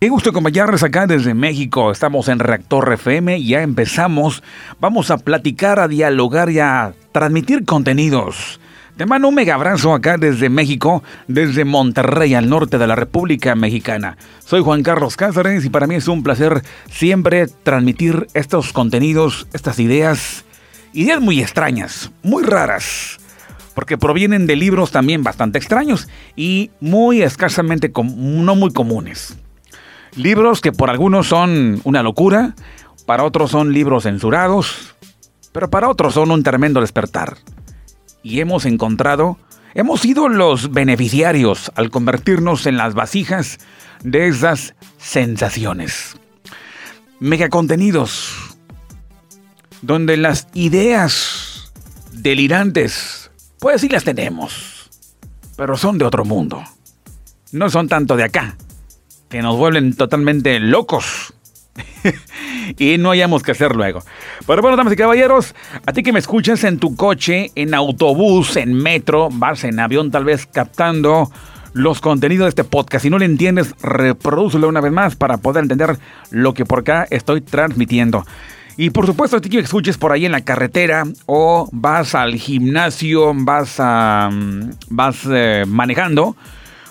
Qué gusto acompañarles acá desde México. Estamos en Reactor FM, ya empezamos. Vamos a platicar, a dialogar y a transmitir contenidos. Te mando un mega abrazo acá desde México, desde Monterrey, al norte de la República Mexicana. Soy Juan Carlos Cáceres y para mí es un placer siempre transmitir estos contenidos, estas ideas, ideas muy extrañas, muy raras porque provienen de libros también bastante extraños y muy escasamente no muy comunes. Libros que por algunos son una locura, para otros son libros censurados, pero para otros son un tremendo despertar. Y hemos encontrado, hemos sido los beneficiarios al convertirnos en las vasijas de esas sensaciones. Megacontenidos, donde las ideas delirantes, pues sí las tenemos, pero son de otro mundo. No son tanto de acá, que nos vuelven totalmente locos. y no hayamos que hacer luego. Pero bueno, damas y caballeros, a ti que me escuchas en tu coche, en autobús, en metro, vas en avión tal vez captando los contenidos de este podcast. Si no le entiendes, reprodúcelo una vez más para poder entender lo que por acá estoy transmitiendo. Y por supuesto, a ti que me escuches por ahí en la carretera o vas al gimnasio, vas, a, mm, vas eh, manejando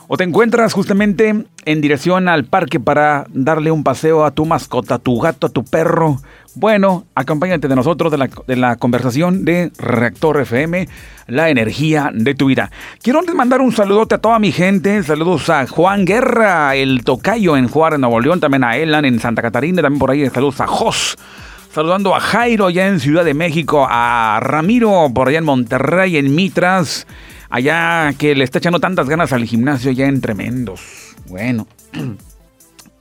o te encuentras justamente en dirección al parque para darle un paseo a tu mascota, a tu gato, a tu perro. Bueno, acompáñate de nosotros de la, de la conversación de Reactor FM, la energía de tu vida. Quiero mandar un saludote a toda mi gente. Saludos a Juan Guerra, el tocayo en Juárez, Nuevo León. También a Elan en Santa Catarina. También por ahí saludos a Jos. Saludando a Jairo allá en Ciudad de México. A Ramiro por allá en Monterrey, en Mitras allá que le está echando tantas ganas al gimnasio ya en tremendos. Bueno.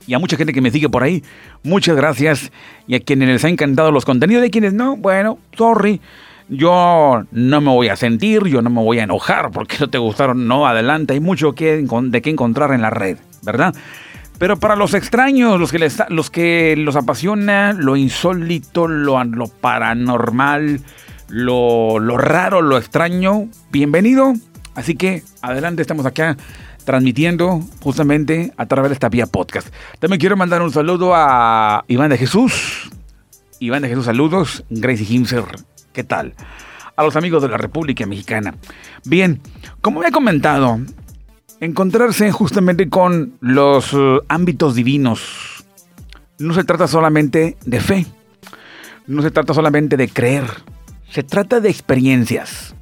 Y a mucha gente que me sigue por ahí, muchas gracias. Y a quienes les ha encantado los contenidos, de quienes no, bueno, sorry. Yo no me voy a sentir, yo no me voy a enojar porque no te gustaron. No, adelante, hay mucho que, de qué encontrar en la red, ¿verdad? Pero para los extraños, los que les, los que los apasiona lo insólito, lo, lo paranormal, lo, raro, lo extraño, bienvenido. Así que adelante, estamos acá transmitiendo justamente a través de esta vía podcast. También quiero mandar un saludo a Iván de Jesús. Iván de Jesús, saludos. Gracie Himser, ¿qué tal? A los amigos de la República Mexicana. Bien, como he comentado, encontrarse justamente con los eh, ámbitos divinos no se trata solamente de fe, no se trata solamente de creer, se trata de experiencias.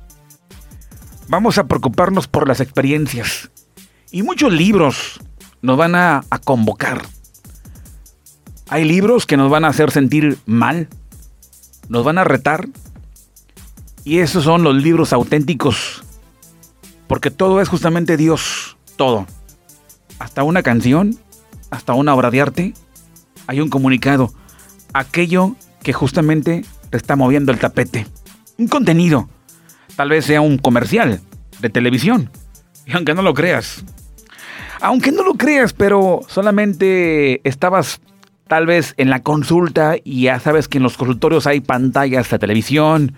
Vamos a preocuparnos por las experiencias. Y muchos libros nos van a, convocar. Hay libros que nos van a hacer sentir mal, nos van a retar. Y esos son los libros auténticos. Porque todo es justamente Dios, todo. Hasta una canción, hasta una obra de arte, hay un comunicado. Aquello que justamente está moviendo el tapete. Un contenido. Tal vez sea un comercial de televisión. Y aunque no lo creas. Aunque no lo creas, pero solamente estabas tal vez en la consulta y ya sabes que en los consultorios hay pantallas de televisión.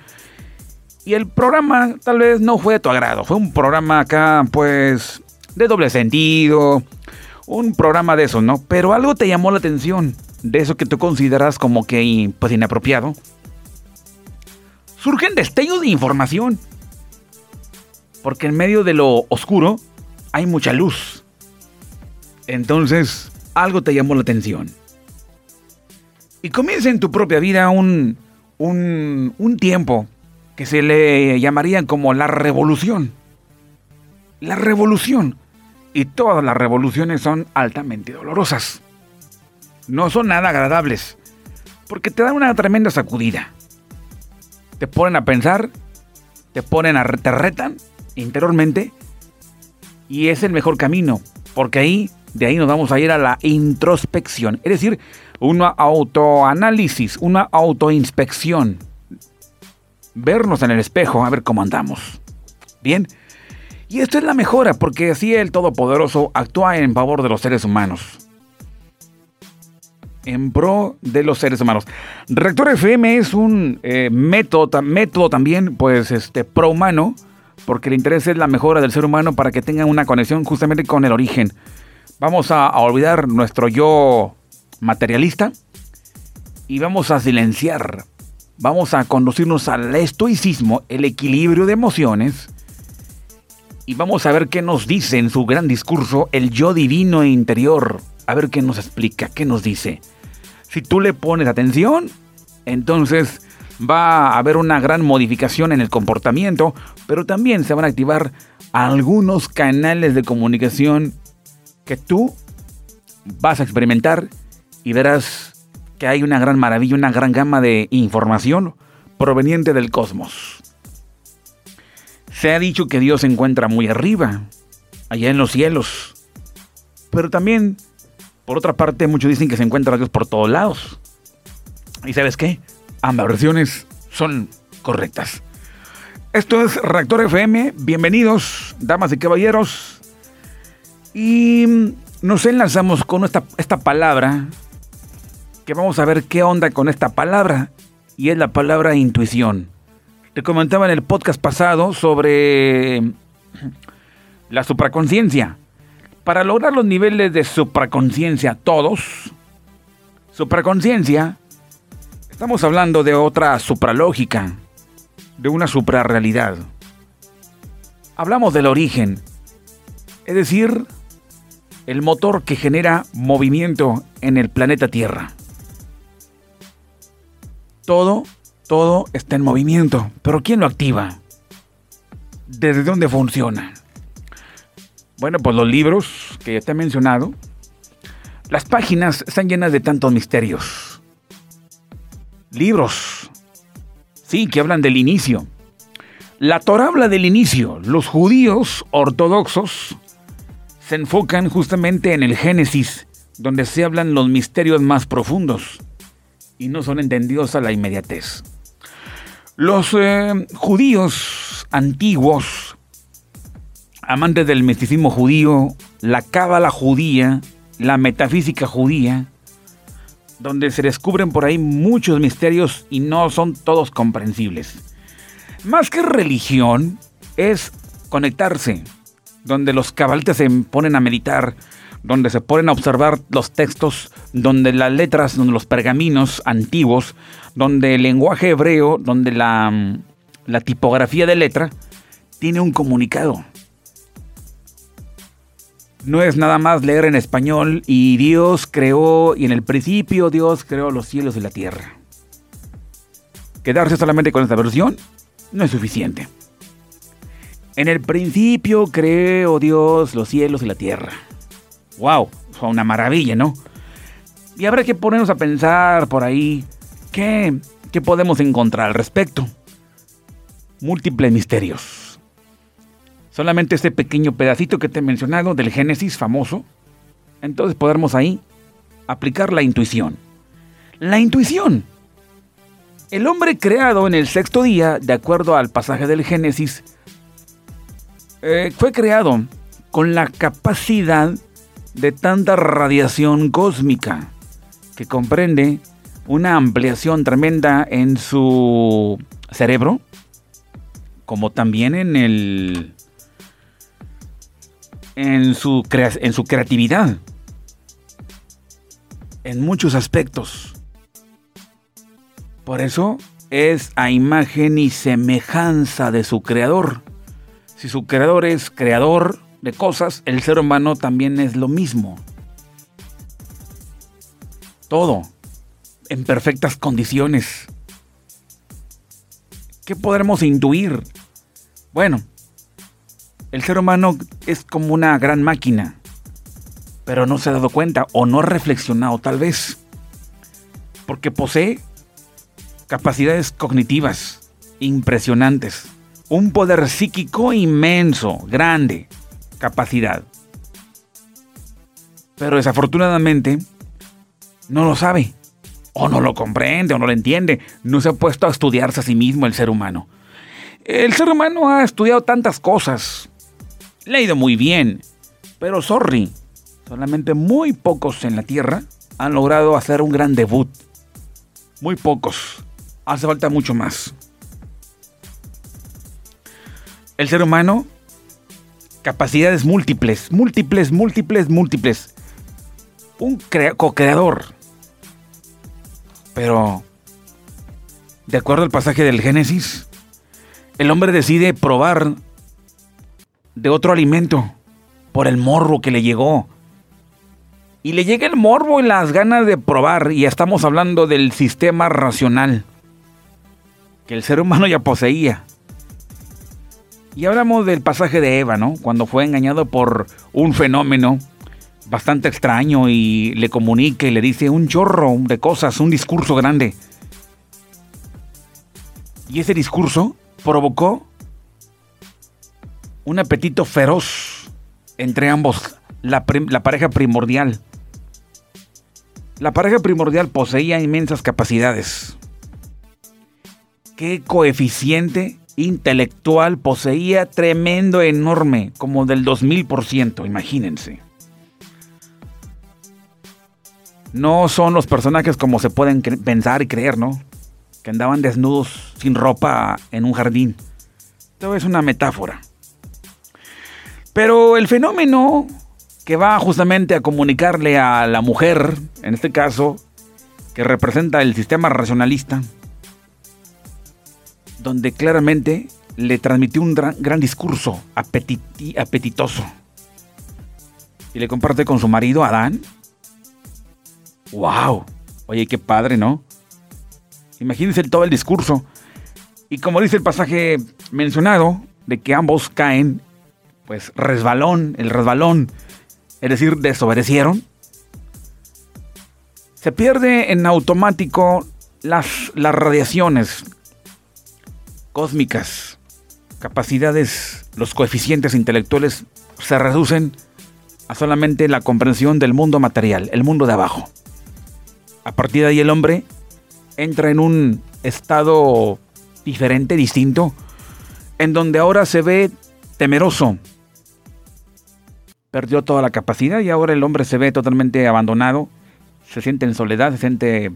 Y el programa tal vez no fue de tu agrado. Fue un programa acá, pues, de doble sentido. Un programa de eso, ¿no? Pero algo te llamó la atención. De eso que tú consideras como que, pues, inapropiado surgen destellos de información. Porque en medio de lo oscuro hay mucha luz. Entonces, algo te llamó la atención. Y comienza en tu propia vida un, un, un tiempo que se le llamaría como la revolución. La revolución. Y todas las revoluciones son altamente dolorosas. No son nada agradables. Porque te dan una tremenda sacudida te ponen a pensar, te ponen a te retan interiormente y es el mejor camino, porque ahí de ahí nos vamos a ir a la introspección, es decir, una autoanálisis, una autoinspección. Vernos en el espejo, a ver cómo andamos. Bien. Y esto es la mejora, porque así el Todopoderoso actúa en favor de los seres humanos en pro de los seres humanos. Reactor FM es un eh, método, método también, pues, este, pro humano, porque el interés es la mejora del ser humano para que tenga una conexión justamente con el origen, Vamos a, a olvidar nuestro yo materialista y vamos a silenciar. Vamos a conducirnos al estoicismo, el equilibrio de emociones. Y vamos a ver qué nos dice en su gran discurso el yo divino e interior. A ver qué nos explica, qué nos dice. Si tú le pones atención, entonces va a haber una gran modificación en el comportamiento, pero también se van a activar algunos canales de comunicación que tú vas a experimentar y verás que hay una gran maravilla, una gran gama de información proveniente del cosmos. Se ha dicho que Dios se encuentra muy arriba, allá en los cielos, pero también, por otra parte, muchos dicen que se encuentra Dios por todos lados. ¿Y sabes qué? Ambas versiones son correctas. Esto es Reactor FM, bienvenidos, damas y caballeros. Y nos enlazamos con esta, esta palabra que vamos a ver qué onda con esta palabra, y es la palabra intuición. Te comentaba en el podcast pasado sobre la supraconciencia. Para lograr los niveles de supraconciencia todos, supraconciencia, estamos hablando de otra supralógica, de una suprarrealidad. Hablamos del origen, es decir, el motor que genera movimiento en el planeta Tierra todo, todo está en movimiento. Pero ¿quién lo activa? ¿Desde dónde funciona? Bueno, pues los libros que ya te he mencionado, las páginas están llenas de tantos misterios. Libros, sí, que hablan del inicio. La Torah habla del inicio. Los judíos ortodoxos se enfocan justamente en el Génesis, donde se hablan los misterios más profundos y no son entendidos a la inmediatez. Los eh, judíos antiguos, amantes del misticismo judío, la cábala judía, la metafísica judía, donde se descubren por ahí muchos misterios y no son todos comprensibles. Más que religión, es conectarse, donde los cabalistas se ponen a meditar, donde se ponen a observar los textos, donde las letras, donde los pergaminos antiguos, donde el lenguaje hebreo, donde la tipografía de letra tiene un comunicado. No es nada más leer en español y Dios creó, y en el principio Dios creó los cielos y la tierra. Quedarse solamente con esta versión no es suficiente. En el principio creó Dios los cielos y la tierra wow, fue una maravilla, ¿no? Y habrá que ponernos a pensar por ahí qué, qué podemos encontrar al respecto. Múltiples misterios. Solamente este pequeño pedacito que te he mencionado del Génesis famoso. Entonces podremos ahí aplicar la intuición. La intuición. El hombre creado en el sexto día, de acuerdo al pasaje del Génesis, eh, fue creado con la capacidad de tanta radiación cósmica que comprende una ampliación tremenda en su cerebro, como también en el en su, en su creatividad, en muchos aspectos. Por eso es a imagen y semejanza de su creador. Si su creador es creador, de cosas, el ser humano también es lo mismo. Todo en perfectas condiciones. ¿Qué podremos intuir? Bueno, el ser humano es como una gran máquina, pero no se ha dado cuenta o no ha reflexionado tal vez, porque posee capacidades cognitivas impresionantes, un poder psíquico inmenso, grande, capacidad. Pero desafortunadamente no lo sabe, o no lo comprende, o no lo entiende. No se ha puesto a estudiarse a sí mismo el ser humano. El ser humano ha estudiado tantas cosas, le ha ido muy bien, pero sorry, solamente muy pocos en la Tierra han logrado hacer un gran debut. Muy pocos. Hace falta mucho más. El ser humano capacidades múltiples, múltiples, múltiples, múltiples. Un co-creador. Pero, de acuerdo al pasaje del Génesis, el hombre decide probar de otro alimento por el morbo que le llegó. Y le llega el morbo y las ganas de probar, y estamos hablando del sistema racional que el ser humano ya poseía. Y hablamos del pasaje de Eva, ¿no? Cuando fue engañado por un fenómeno bastante extraño y le comunica y le dice un chorro de cosas, un discurso grande. Y ese discurso provocó un apetito feroz entre ambos, la, pareja primordial. La pareja primordial poseía inmensas capacidades. ¿Qué coeficiente intelectual poseía tremendo, enorme, como del 2000%, imagínense. No son los personajes como se pueden pensar y creer, ¿no? Que andaban desnudos, sin ropa, en un jardín. Todo es una metáfora. Pero el fenómeno que va justamente a comunicarle a la mujer, en este caso, que representa el sistema racionalista, donde claramente le transmitió un gran, discurso apetitoso. Y le comparte con su marido, Adán. ¡Wow! Oye, qué padre, ¿no? Imagínense todo el discurso. Y como dice el pasaje mencionado, de que ambos caen, pues resbalón, el resbalón, es decir, desobedecieron, se pierde en automático las, las radiaciones, cósmicas, capacidades, los coeficientes intelectuales se reducen a solamente la comprensión del mundo material, el mundo de abajo. A partir de ahí el hombre entra en un estado diferente, distinto, en donde ahora se ve temeroso. Perdió toda la capacidad y ahora el hombre se ve totalmente abandonado, se siente en soledad, se siente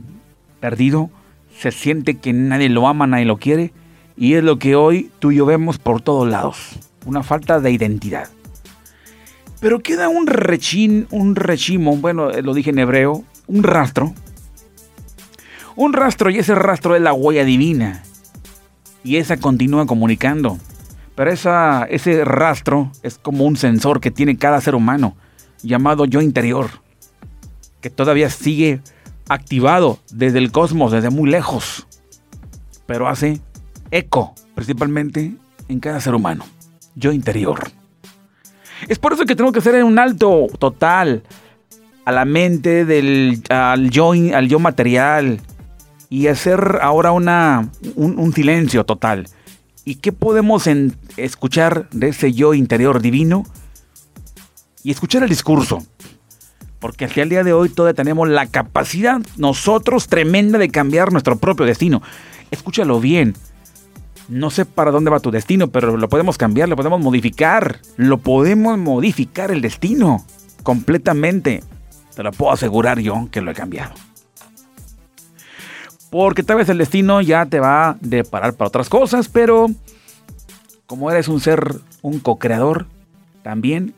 perdido, se siente que nadie lo ama, nadie lo quiere y es lo que hoy tú y yo vemos por todos lados. Una falta de identidad. Pero queda un rechín, un rechimo, bueno, eh, lo dije en hebreo, un rastro. Un rastro y ese rastro es la huella divina. Y esa continúa comunicando. Pero esa, ese rastro es como un sensor que tiene cada ser humano, llamado yo interior, que todavía sigue activado desde el cosmos, desde muy lejos. Pero hace eco, principalmente en cada ser humano, yo interior. Es por eso que tengo que hacer un alto total a la mente del al yo, al yo material y hacer ahora una, un, silencio total. ¿Y qué podemos escuchar de ese yo interior divino? Y escuchar el discurso. Porque hasta el día de hoy todavía tenemos la capacidad nosotros tremenda de cambiar nuestro propio destino. Escúchalo bien no sé para dónde va tu destino, pero lo podemos cambiar, lo podemos modificar. Lo podemos modificar el destino completamente. Te lo puedo asegurar yo que lo he cambiado. Porque tal vez el destino ya te va a deparar para otras cosas, pero como eres un ser, un co-creador, también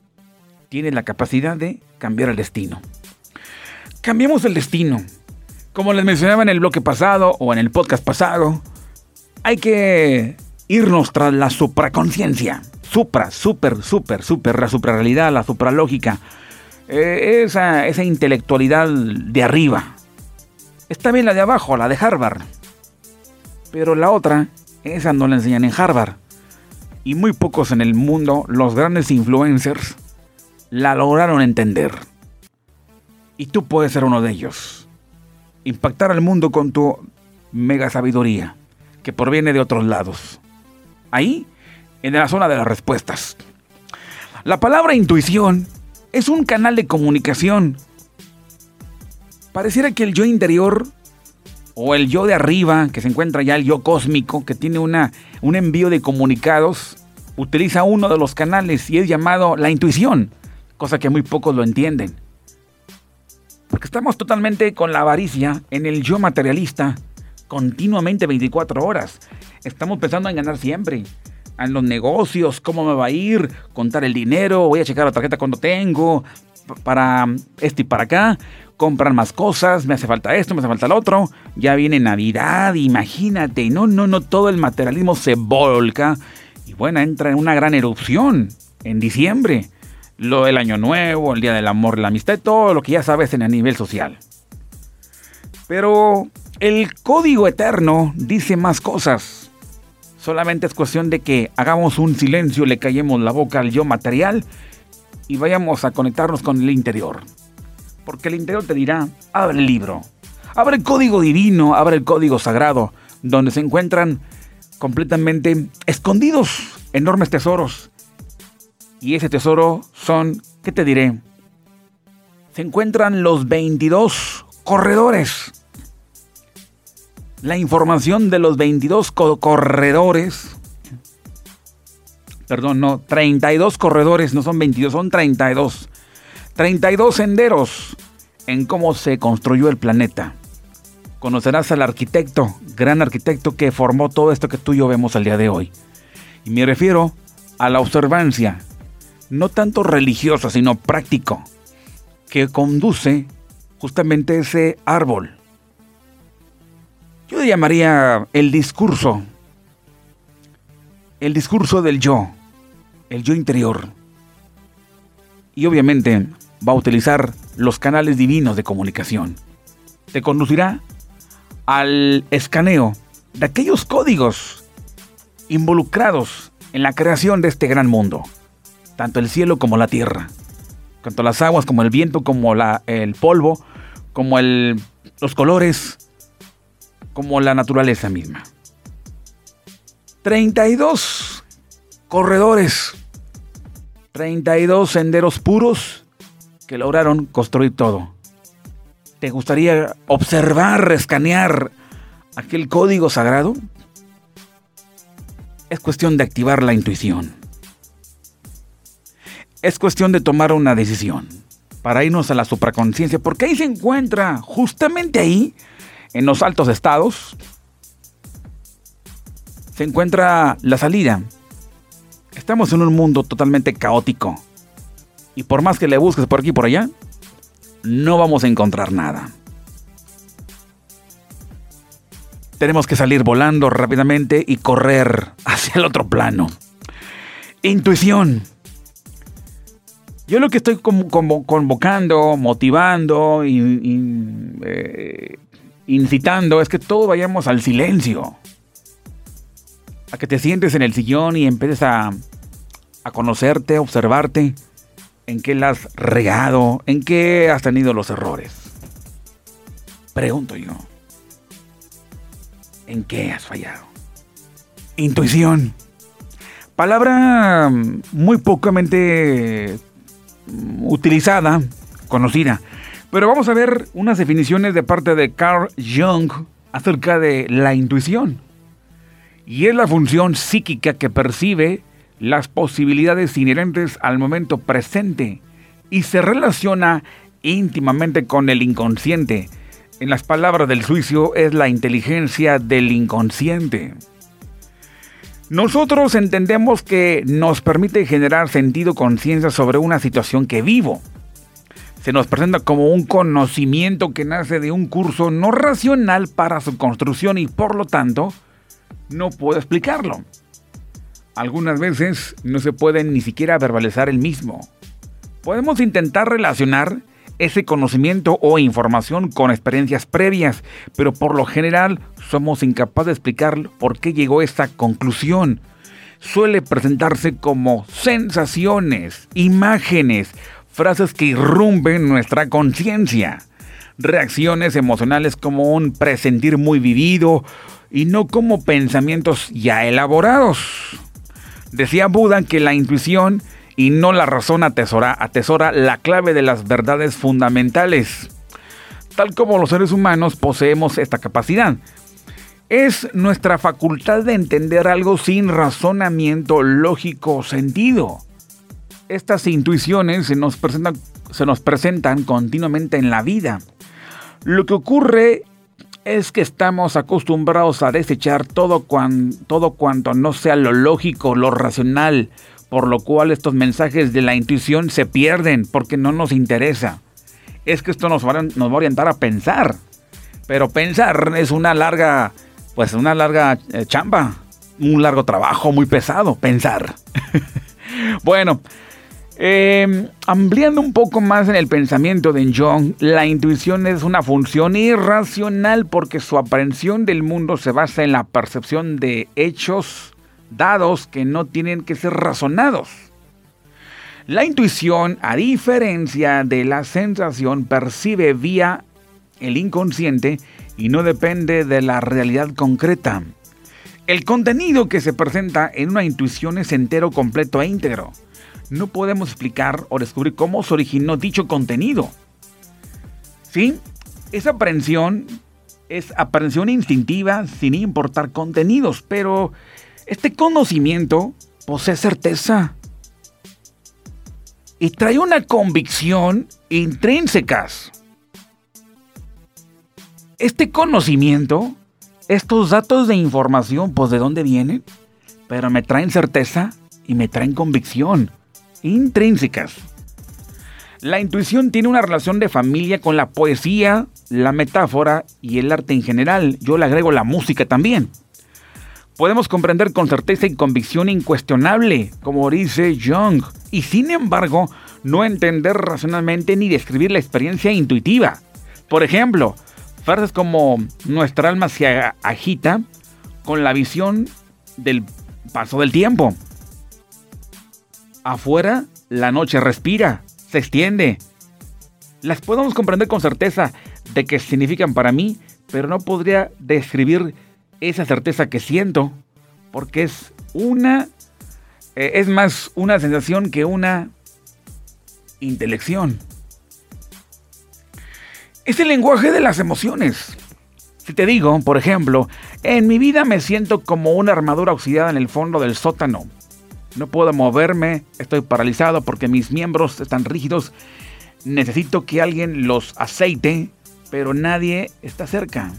tienes la capacidad de cambiar el destino. Cambiemos el destino. Como les mencionaba en el bloque pasado o en el podcast pasado, hay que irnos tras la supraconciencia. Supra, super, super, super, la suprarrealidad, la supralógica. Eh, esa, esa intelectualidad de arriba. Está bien la de abajo, la de Harvard. Pero la otra, esa no la enseñan en Harvard. Y muy pocos en el mundo, los grandes influencers, la lograron entender. Y tú puedes ser uno de ellos. Impactar al mundo con tu mega sabiduría que proviene de otros lados. Ahí, en la zona de las respuestas. La palabra intuición es un canal de comunicación. Pareciera que el yo interior o el yo de arriba, que se encuentra ya el yo cósmico, que tiene una, un envío de comunicados, utiliza uno de los canales y es llamado la intuición, cosa que muy pocos lo entienden. Porque estamos totalmente con la avaricia en el yo materialista continuamente 24 horas. Estamos pensando en ganar siempre. en los negocios, cómo me va a ir, contar el dinero, voy a checar la tarjeta cuando tengo, para este y para acá, comprar más cosas, me hace falta esto, me hace falta el otro, ya viene Navidad, imagínate, no, no, no, todo el materialismo se volca y bueno, entra en una gran erupción en diciembre, lo del año nuevo, el día del amor, la amistad, todo lo que ya sabes en a nivel social. Pero el código eterno dice más cosas. Solamente es cuestión de que hagamos un silencio, le callemos la boca al yo material y vayamos a conectarnos con el interior. Porque el interior te dirá, abre el libro, abre el código divino, abre el código sagrado, donde se encuentran completamente escondidos enormes tesoros. Y ese tesoro son, ¿qué te diré? Se encuentran los 22 corredores. La información de los 22 corredores perdón, no, 32 corredores, no son 22, son 32. 32 senderos en cómo se construyó el planeta. Conocerás al arquitecto, gran arquitecto que formó todo esto que tú y yo vemos al día de hoy. Y me refiero a la observancia, no tanto religiosa, sino práctico, que conduce justamente ese árbol. Yo le llamaría el discurso el discurso del yo, el yo interior. Y obviamente va a utilizar los canales divinos de comunicación. Te conducirá al escaneo de aquellos códigos involucrados en la creación de este gran mundo, tanto el cielo como la tierra, tanto las aguas como el viento, como la, el polvo, como el, los colores, como la naturaleza misma. 32 corredores, 32 senderos puros que lograron construir todo. ¿Te gustaría observar, escanear aquel código sagrado? Es cuestión de activar la intuición. Es cuestión de tomar una decisión para irnos a la supraconciencia, porque ahí se encuentra, justamente ahí, en los altos estados, se encuentra la salida. Estamos en un mundo totalmente caótico. Y por más que le busques por aquí y por allá, no vamos a encontrar nada. Tenemos que salir volando rápidamente y correr hacia el otro plano. Intuición. Yo lo que estoy convocando, motivando, eh, incitando es que todos vayamos al silencio a que te sientes en el sillón y empieces a, a conocerte, a observarte, en qué la has regado, en qué has tenido los errores. Pregunto yo, ¿en qué has fallado? Intuición. Palabra muy pocamente utilizada, conocida. Pero vamos a ver unas definiciones de parte de Carl Jung acerca de la intuición y es la función psíquica que percibe las posibilidades inherentes al momento presente y se relaciona íntimamente con el inconsciente. En las palabras del suicio es la inteligencia del inconsciente. Nosotros entendemos que nos permite generar sentido conciencia sobre una situación que vivo. Se nos presenta como un conocimiento que nace de un curso no racional para su construcción y por lo tanto no puedo explicarlo. Algunas veces no se puede ni siquiera verbalizar el mismo. Podemos intentar relacionar ese conocimiento o información con experiencias previas, pero por lo general somos incapaces de explicar por qué llegó a esta conclusión. Suele presentarse como sensaciones, imágenes, frases que irrumpen nuestra conciencia, reacciones emocionales como un presentir muy vivido y no como pensamientos ya elaborados. Decía Buda que la intuición y no la razón atesora, atesora la clave de las verdades fundamentales. Tal como los seres humanos poseemos esta capacidad. Es nuestra facultad de entender algo sin razonamiento lógico o sentido. Estas intuiciones se nos, presentan, se nos presentan continuamente en la vida. Lo que ocurre es que estamos acostumbrados a desechar todo, todo cuanto no sea lo lógico, lo racional, por lo cual estos mensajes de la intuición se pierden porque no nos interesa. Es que esto nos va, a, nos va a orientar a pensar, pero pensar es una larga, pues una larga eh, chamba, un largo trabajo muy pesado, pensar. bueno, eh, ampliando un poco más en el pensamiento de Jung, la intuición es una función irracional porque su aprehensión del mundo se basa en la percepción de hechos dados que no tienen que ser razonados. La intuición, a diferencia de la sensación, percibe vía el inconsciente y no depende de la realidad concreta. El contenido que se presenta en una intuición es entero, completo e íntegro no podemos explicar o descubrir cómo se originó dicho contenido. ¿Sí? Esa aprehensión es aprehensión instintiva sin importar contenidos, pero este conocimiento posee certeza y trae una convicción intrínsecas. Este conocimiento, estos datos de información, pues de dónde vienen, pero me traen certeza y me traen convicción intrínsecas. La intuición tiene una relación de familia con la poesía, la metáfora y el arte en general. Yo le agrego la música también. Podemos comprender con certeza y convicción incuestionable, como dice Jung, y sin embargo, no entender racionalmente ni describir la experiencia intuitiva. Por ejemplo, frases como nuestra alma se agita con la visión del paso del tiempo. Afuera, la noche respira, se extiende. Las podemos comprender con certeza de que significan para mí, pero no podría describir esa certeza que siento, porque es una, eh, es más una sensación que una intelección. Es el lenguaje de las emociones. Si te digo, por ejemplo, en mi vida me siento como una armadura oxidada en el fondo del sótano. No puedo moverme, estoy paralizado porque mis miembros están rígidos. Necesito que alguien los aceite, pero nadie está cerca.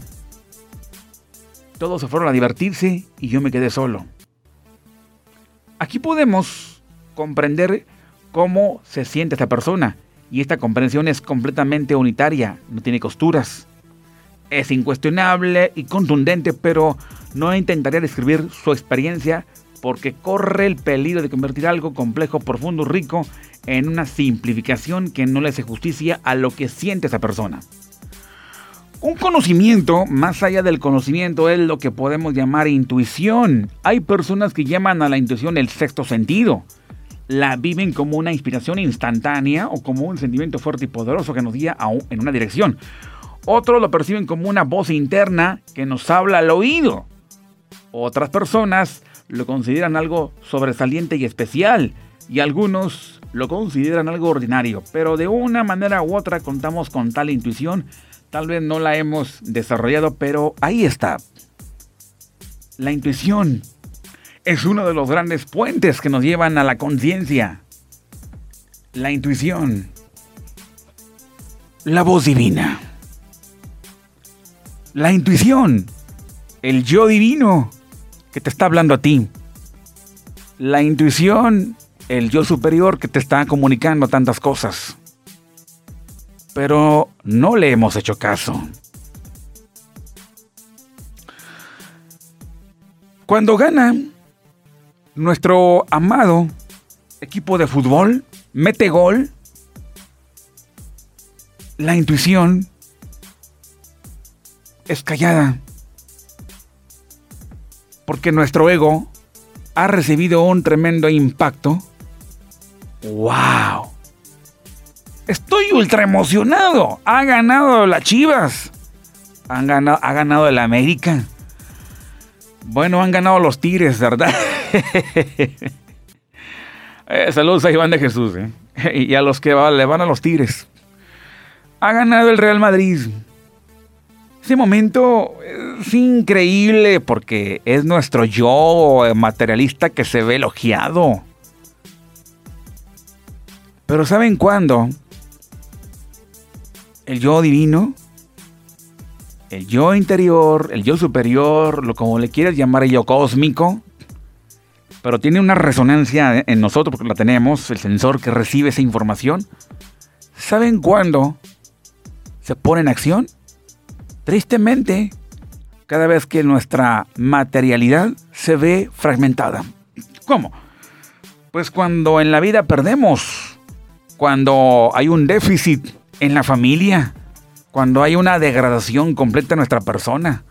Todos se fueron a divertirse y yo me quedé solo. Aquí podemos comprender cómo se siente esta persona y esta comprensión es completamente unitaria, no tiene costuras. Es incuestionable y contundente, pero no intentaría describir su experiencia porque corre el peligro de convertir algo complejo, profundo, rico en una simplificación que no le hace justicia a lo que siente esa persona. Un conocimiento, más allá del conocimiento, es lo que podemos llamar intuición. Hay personas que llaman a la intuición el sexto sentido. La viven como una inspiración instantánea o como un sentimiento fuerte y poderoso que nos guía en una dirección. Otros lo perciben como una voz interna que nos habla al oído. Otras personas lo consideran algo sobresaliente y especial, y algunos lo consideran algo ordinario, pero de una manera u otra contamos con tal intuición, tal vez no la hemos desarrollado, pero ahí está. La intuición es uno de los grandes puentes que nos llevan a la conciencia. La intuición. La voz divina. La intuición. El yo divino que te está hablando a ti. La intuición, el yo superior que te está comunicando tantas cosas. Pero no le hemos hecho caso. Cuando gana nuestro amado equipo de fútbol, mete gol, la intuición es callada porque nuestro ego ha recibido un tremendo impacto. ¡Wow! Estoy ultra emocionado. Ha ganado las Chivas. Han ganado, ha ganado el América. Bueno, han ganado los Tigres, ¿verdad? Eh, saludos a Iván de Jesús ¿eh? y a los que le van a los Tigres. Ha ganado el Real Madrid. Ese momento es increíble porque es nuestro yo materialista que se ve elogiado. Pero ¿saben cuándo? El yo divino el yo interior, el yo superior, lo como le quieras llamar, el yo cósmico, pero tiene una resonancia en nosotros porque la tenemos, el sensor que recibe esa información. ¿Saben cuándo se pone en acción? Tristemente, cada vez que nuestra materialidad se ve fragmentada. ¿Cómo? Pues cuando en la vida perdemos, cuando hay un déficit en la familia, cuando hay una degradación completa de nuestra persona,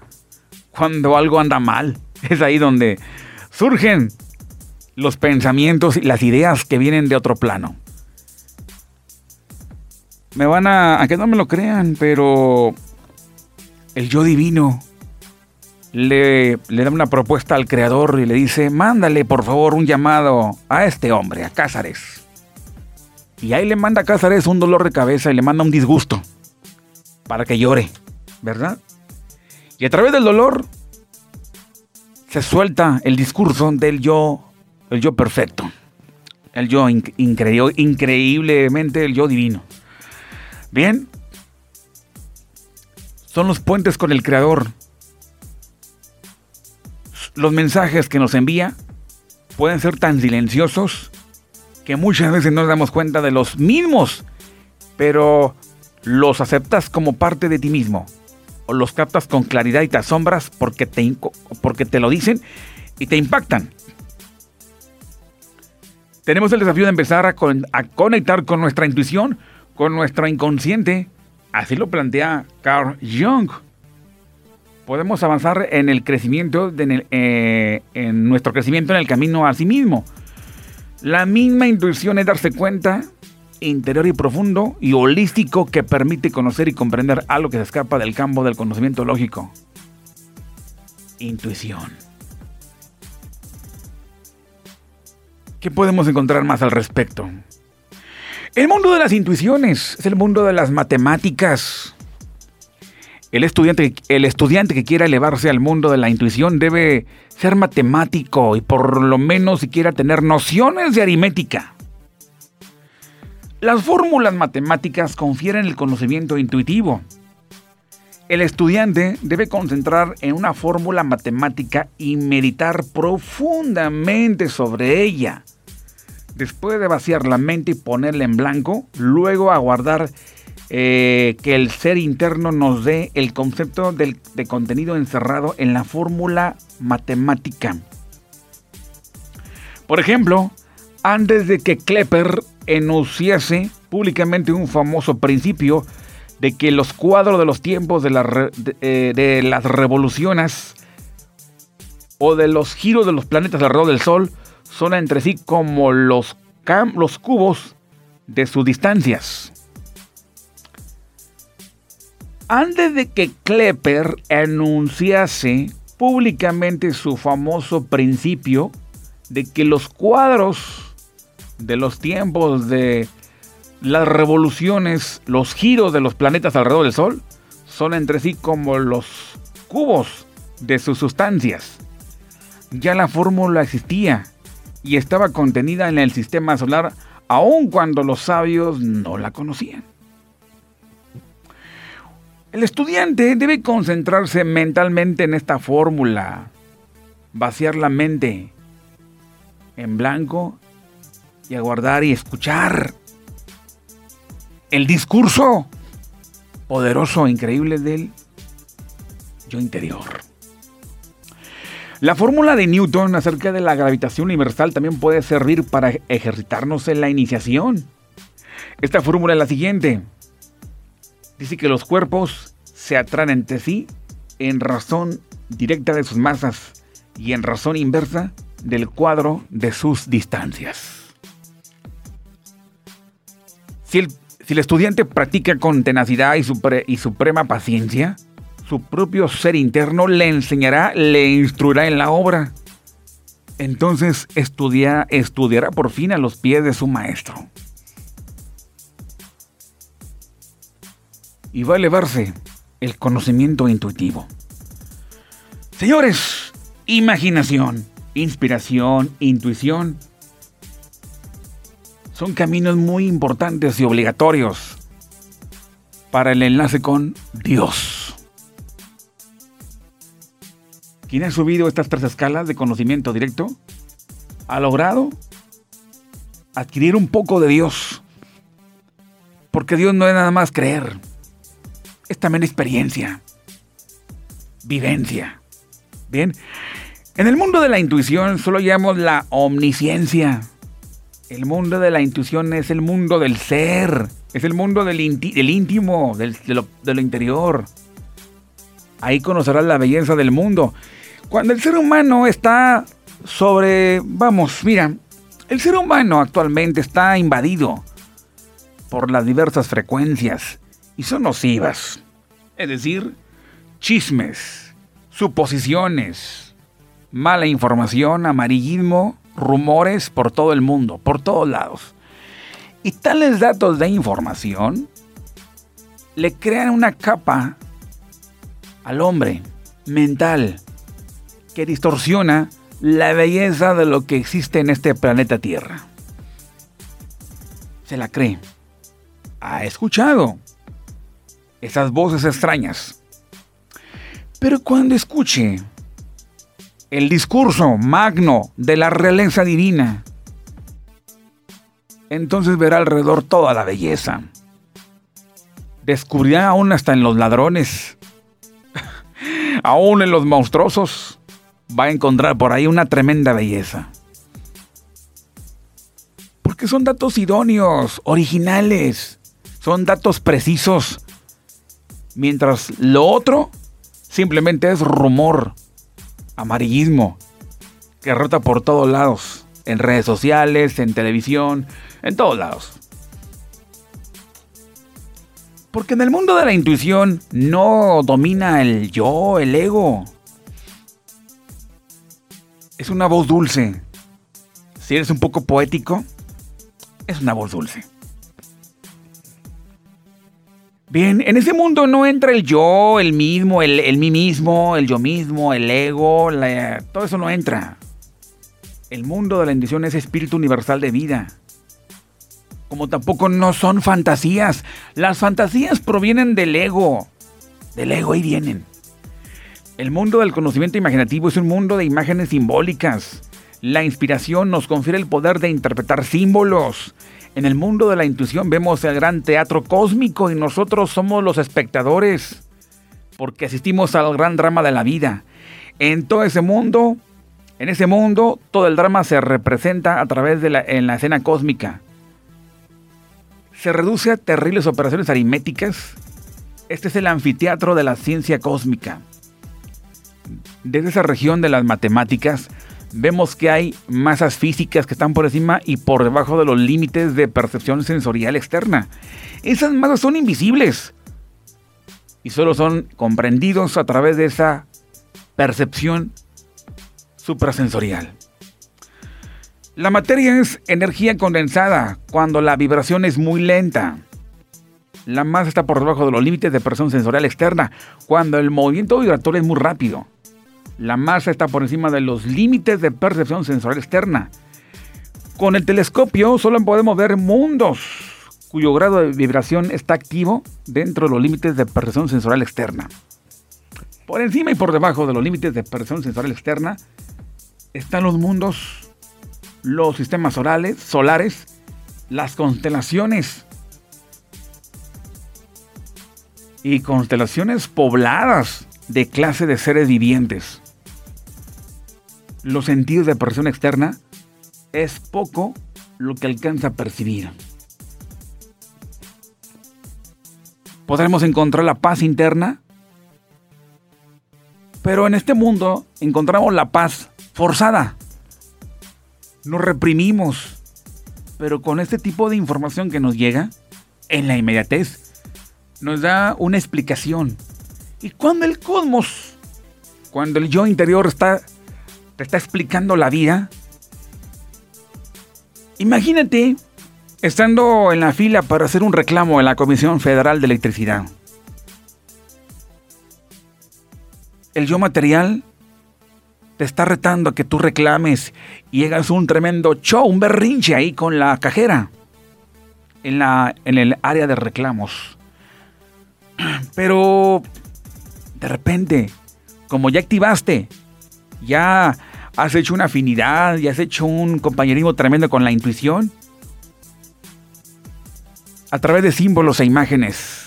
cuando algo anda mal, es ahí donde surgen los pensamientos y las ideas que vienen de otro plano. Me van a, a que no me lo crean, pero el yo divino le, le, da una propuesta al creador y le dice, mándale por favor un llamado a este hombre, a Cázares. Y ahí le manda a Cázares un dolor de cabeza y le manda un disgusto para que llore, ¿verdad? Y a través del dolor se suelta el discurso del yo, el yo perfecto, el yo increíblemente, el yo divino. Bien, son los puentes con el Creador. Los mensajes que nos envía pueden ser tan silenciosos que muchas veces no nos damos cuenta de los mismos, pero los aceptas como parte de ti mismo, o los captas con claridad y te asombras porque te, porque te lo dicen y te impactan. Tenemos el desafío de empezar a, a conectar con nuestra intuición, con nuestro inconsciente. Así lo plantea Carl Jung. Podemos avanzar en el crecimiento, eh, en nuestro crecimiento en el camino a sí mismo. La misma intuición es darse cuenta interior y profundo y holístico que permite conocer y comprender algo que se escapa del campo del conocimiento lógico. Intuición. ¿Qué podemos encontrar más al respecto? El mundo de las intuiciones es el mundo de las matemáticas. El estudiante, el estudiante que quiera elevarse al mundo de la intuición debe ser matemático y por lo menos siquiera tener nociones de aritmética. Las fórmulas matemáticas confieren el conocimiento intuitivo. El estudiante debe concentrar en una fórmula matemática y meditar profundamente sobre ella. Después de vaciar la mente y ponerla en blanco, luego aguardar eh, que el ser interno nos dé el concepto de contenido encerrado en la fórmula matemática. Por ejemplo, antes de que Klepper enunciase públicamente un famoso principio de que los cuadros de los tiempos de, eh, de, las revoluciones o de los giros de los planetas alrededor del Sol son entre sí como los, los cubos de sus distancias. Antes de que Klepper enunciase públicamente su famoso principio de que los cuadros de los tiempos de las revoluciones, los giros de los planetas alrededor del Sol, son entre sí como los cubos de sus sustancias. Ya la fórmula existía y estaba contenida en el sistema solar aun cuando los sabios no la conocían. El estudiante debe concentrarse mentalmente en esta fórmula, vaciar la mente en blanco y aguardar y escuchar el discurso poderoso, increíble del yo interior. La fórmula de Newton acerca de la gravitación universal también puede servir para ejercitarnos en la iniciación. Esta fórmula es la siguiente. Dice que los cuerpos se atraen entre sí en razón directa de sus masas y en razón inversa del cuadro de sus distancias. Si el, estudiante practica con tenacidad y, y suprema paciencia, su propio ser interno le enseñará, le instruirá en la obra. Entonces estudia, estudiará por fin a los pies de su maestro. Y va a elevarse el conocimiento intuitivo. Señores, imaginación, inspiración, intuición son caminos muy importantes y obligatorios para el enlace con Dios. Quien ha subido estas tres escalas de conocimiento directo ha logrado adquirir un poco de Dios. Porque Dios no es nada más creer, es también experiencia, vivencia. Bien, en el mundo de la intuición solo llamamos la omnisciencia. El mundo de la intuición es el mundo del ser, es el mundo del, íntimo, de, lo, de lo interior. Ahí conocerás la belleza del mundo. Cuando el ser humano está sobre, vamos, mira, el ser humano actualmente está invadido por las diversas frecuencias y son nocivas. Es decir, chismes, suposiciones, mala información, amarillismo, rumores por todo el mundo, por todos lados. Y tales datos de información le crean una capa al hombre mental que distorsiona la belleza de lo que existe en este planeta Tierra. Se la cree. Ha escuchado esas voces extrañas. Pero cuando escuche el discurso magno de la realeza divina, entonces verá alrededor toda la belleza. Descubrirá aún hasta en los ladrones, aún en los monstruosos, va a encontrar por ahí una tremenda belleza. Porque son datos idóneos, originales, son datos precisos. Mientras lo otro simplemente es rumor, amarillismo, que rota por todos lados, en redes sociales, en televisión, en todos lados. Porque en el mundo de la intuición no domina el yo, el ego, es una voz dulce. Si eres un poco poético, es una voz dulce. Bien, en ese mundo no entra el yo, el mismo, el, mí mismo, el yo mismo, el ego, todo eso no entra. El mundo de la intuición es espíritu universal de vida. Como tampoco no son fantasías. Las fantasías provienen del ego. Del ego ahí vienen. El mundo del conocimiento imaginativo es un mundo de imágenes simbólicas. La inspiración nos confiere el poder de interpretar símbolos. En el mundo de la intuición vemos el gran teatro cósmico y nosotros somos los espectadores, porque asistimos al gran drama de la vida. En todo ese mundo, en ese mundo, todo el drama se representa a través de la, en la escena cósmica. Se reduce a terribles operaciones aritméticas. Este es el anfiteatro de la ciencia cósmica desde esa región de las matemáticas, vemos que hay masas físicas que están por encima y por debajo de los límites de percepción sensorial externa. Esas masas son invisibles y solo son comprendidos a través de esa percepción suprasensorial. La materia es energía condensada cuando la vibración es muy lenta. La masa está por debajo de los límites de percepción sensorial externa cuando el movimiento vibratorio es muy rápido. La masa está por encima de los límites de percepción sensorial externa. Con el telescopio solo podemos ver mundos cuyo grado de vibración está activo dentro de los límites de percepción sensorial externa. Por encima y por debajo de los límites de percepción sensorial externa están los mundos, los sistemas solares, solares, las constelaciones y constelaciones pobladas de clase de seres vivientes los sentidos de percepción externa, es poco lo que alcanza a percibir. Podremos encontrar la paz interna, pero en este mundo encontramos la paz forzada. Nos reprimimos, pero con este tipo de información que nos llega, en la inmediatez, nos da una explicación. Y cuando el cosmos, cuando el yo interior está te está explicando la vida. Imagínate estando en la fila para hacer un reclamo en la Comisión Federal de Electricidad. El yo material te está retando a que tú reclames y hagas un tremendo show, un berrinche ahí con la cajera en, la, en el área de reclamos. Pero de repente, como ya activaste Ya has hecho una afinidad, ya has hecho un compañerismo tremendo con la intuición. A través de símbolos e imágenes.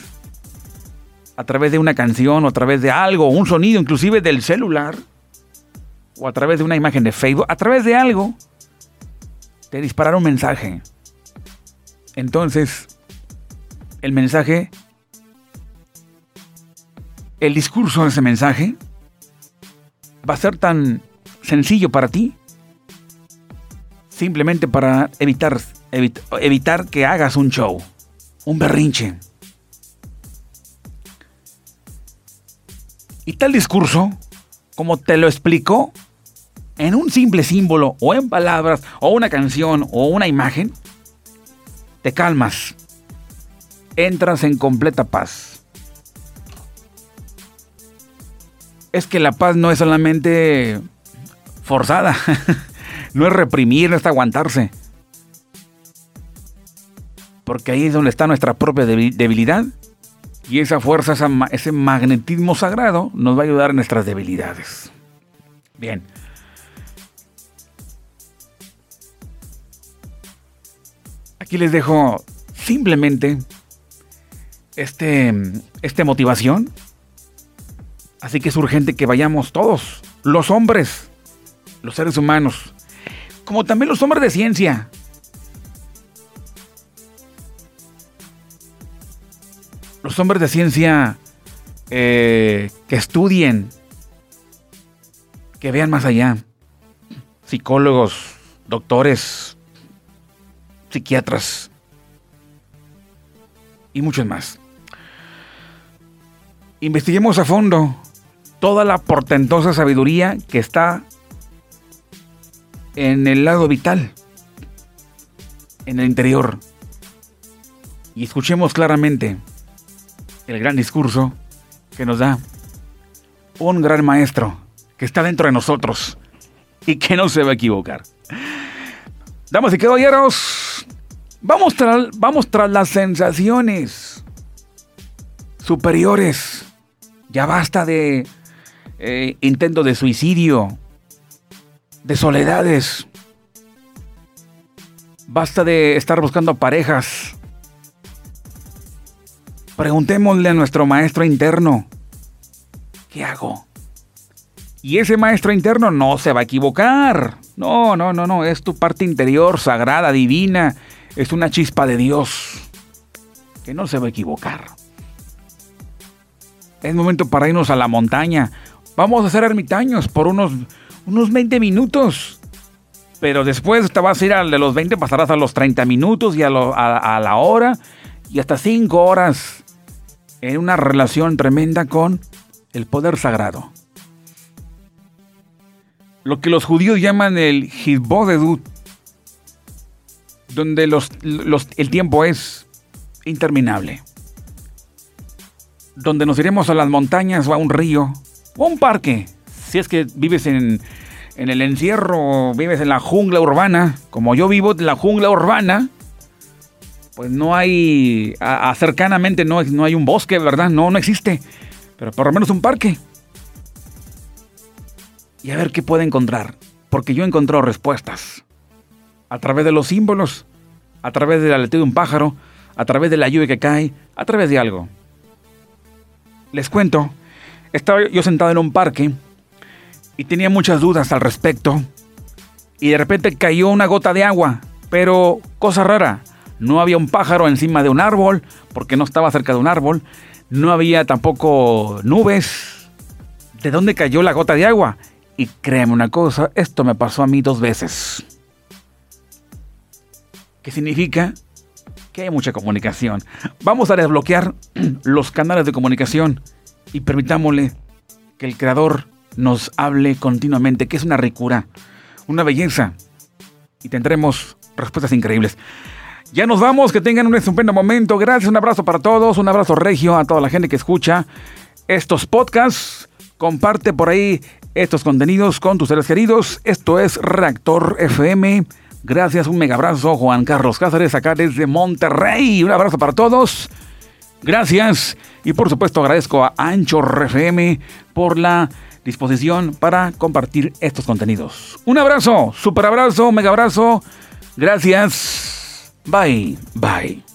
A través de una canción o a través de algo, un sonido, inclusive del celular. O a través de una imagen de Facebook. A través de algo. Te dispararon un mensaje. Entonces, el mensaje, el discurso de ese mensaje va a ser tan sencillo para ti, simplemente para evitar, evitar que hagas un show, un berrinche. Y tal discurso, como te lo explicó, en un simple símbolo o en palabras o una canción o una imagen, te calmas, entras en completa paz. Es que la paz no es solamente forzada, no es reprimir, no es aguantarse. Porque ahí es donde está nuestra propia debilidad. Y esa fuerza, ese magnetismo sagrado nos va a ayudar en nuestras debilidades. Bien. Aquí les dejo simplemente este, este motivación. Así que es urgente que vayamos todos, los hombres, los seres humanos, como también los hombres de ciencia. Los hombres de ciencia eh, que estudien, que vean más allá. Psicólogos, doctores, psiquiatras y muchos más. Investiguemos a fondo toda la portentosa sabiduría que está en el lado vital, en el interior. Y escuchemos claramente el gran discurso que nos da un gran maestro que está dentro de nosotros y que no se va a equivocar. Damas y caballeros, Vamos, vamos tras las sensaciones superiores. Ya basta de eh, intentos de suicidio, de soledades. Basta de estar buscando parejas. Preguntémosle a nuestro maestro interno, ¿qué hago? Y ese maestro interno no se va a equivocar. No, no, no, no, es tu parte interior, sagrada, divina, es una chispa de Dios que no se va a equivocar. Es momento para irnos a la montaña. Vamos a ser ermitaños por unos, unos 20 minutos. Pero después te vas a ir al de los 20, pasarás a los 30 minutos y a, a la hora y hasta 5 horas en una relación tremenda con el poder sagrado. Lo que los judíos llaman el Hizbodedut, donde el tiempo es interminable. Donde nos iremos a las montañas o a un río a un parque. Si es que vives en, el encierro, vives en la jungla urbana, como yo vivo en la jungla urbana, pues no hay, cercanamente no, no hay un bosque, ¿verdad? No, no existe. Pero por lo menos un parque. Y a ver qué puede encontrar. Porque yo encontrado respuestas a través de los símbolos, a través del aleteo de un pájaro, a través de la lluvia que cae, a través de algo. Les cuento, estaba yo sentado en un parque y tenía muchas dudas al respecto y de repente cayó una gota de agua, pero cosa rara, no había un pájaro encima de un árbol porque no estaba cerca de un árbol, no había tampoco nubes. ¿De dónde cayó la gota de agua? Y créeme una cosa, esto me pasó a mí dos veces que significa que hay mucha comunicación. Vamos a desbloquear los canales de comunicación y permitámosle que el Creador nos hable continuamente, que es una ricura, una belleza, y tendremos respuestas increíbles. Ya nos vamos, que tengan un estupendo momento. Gracias, un abrazo para todos, un abrazo regio a toda la gente que escucha estos podcasts. Comparte por ahí estos contenidos con tus seres queridos. Esto es Reactor FM Gracias, un mega abrazo, Juan Carlos Cáceres, acá desde Monterrey. Un abrazo para todos. Gracias. Y por supuesto agradezco a Ancho FM por la disposición para compartir estos contenidos. Un abrazo, super abrazo, mega abrazo. Gracias. Bye, bye.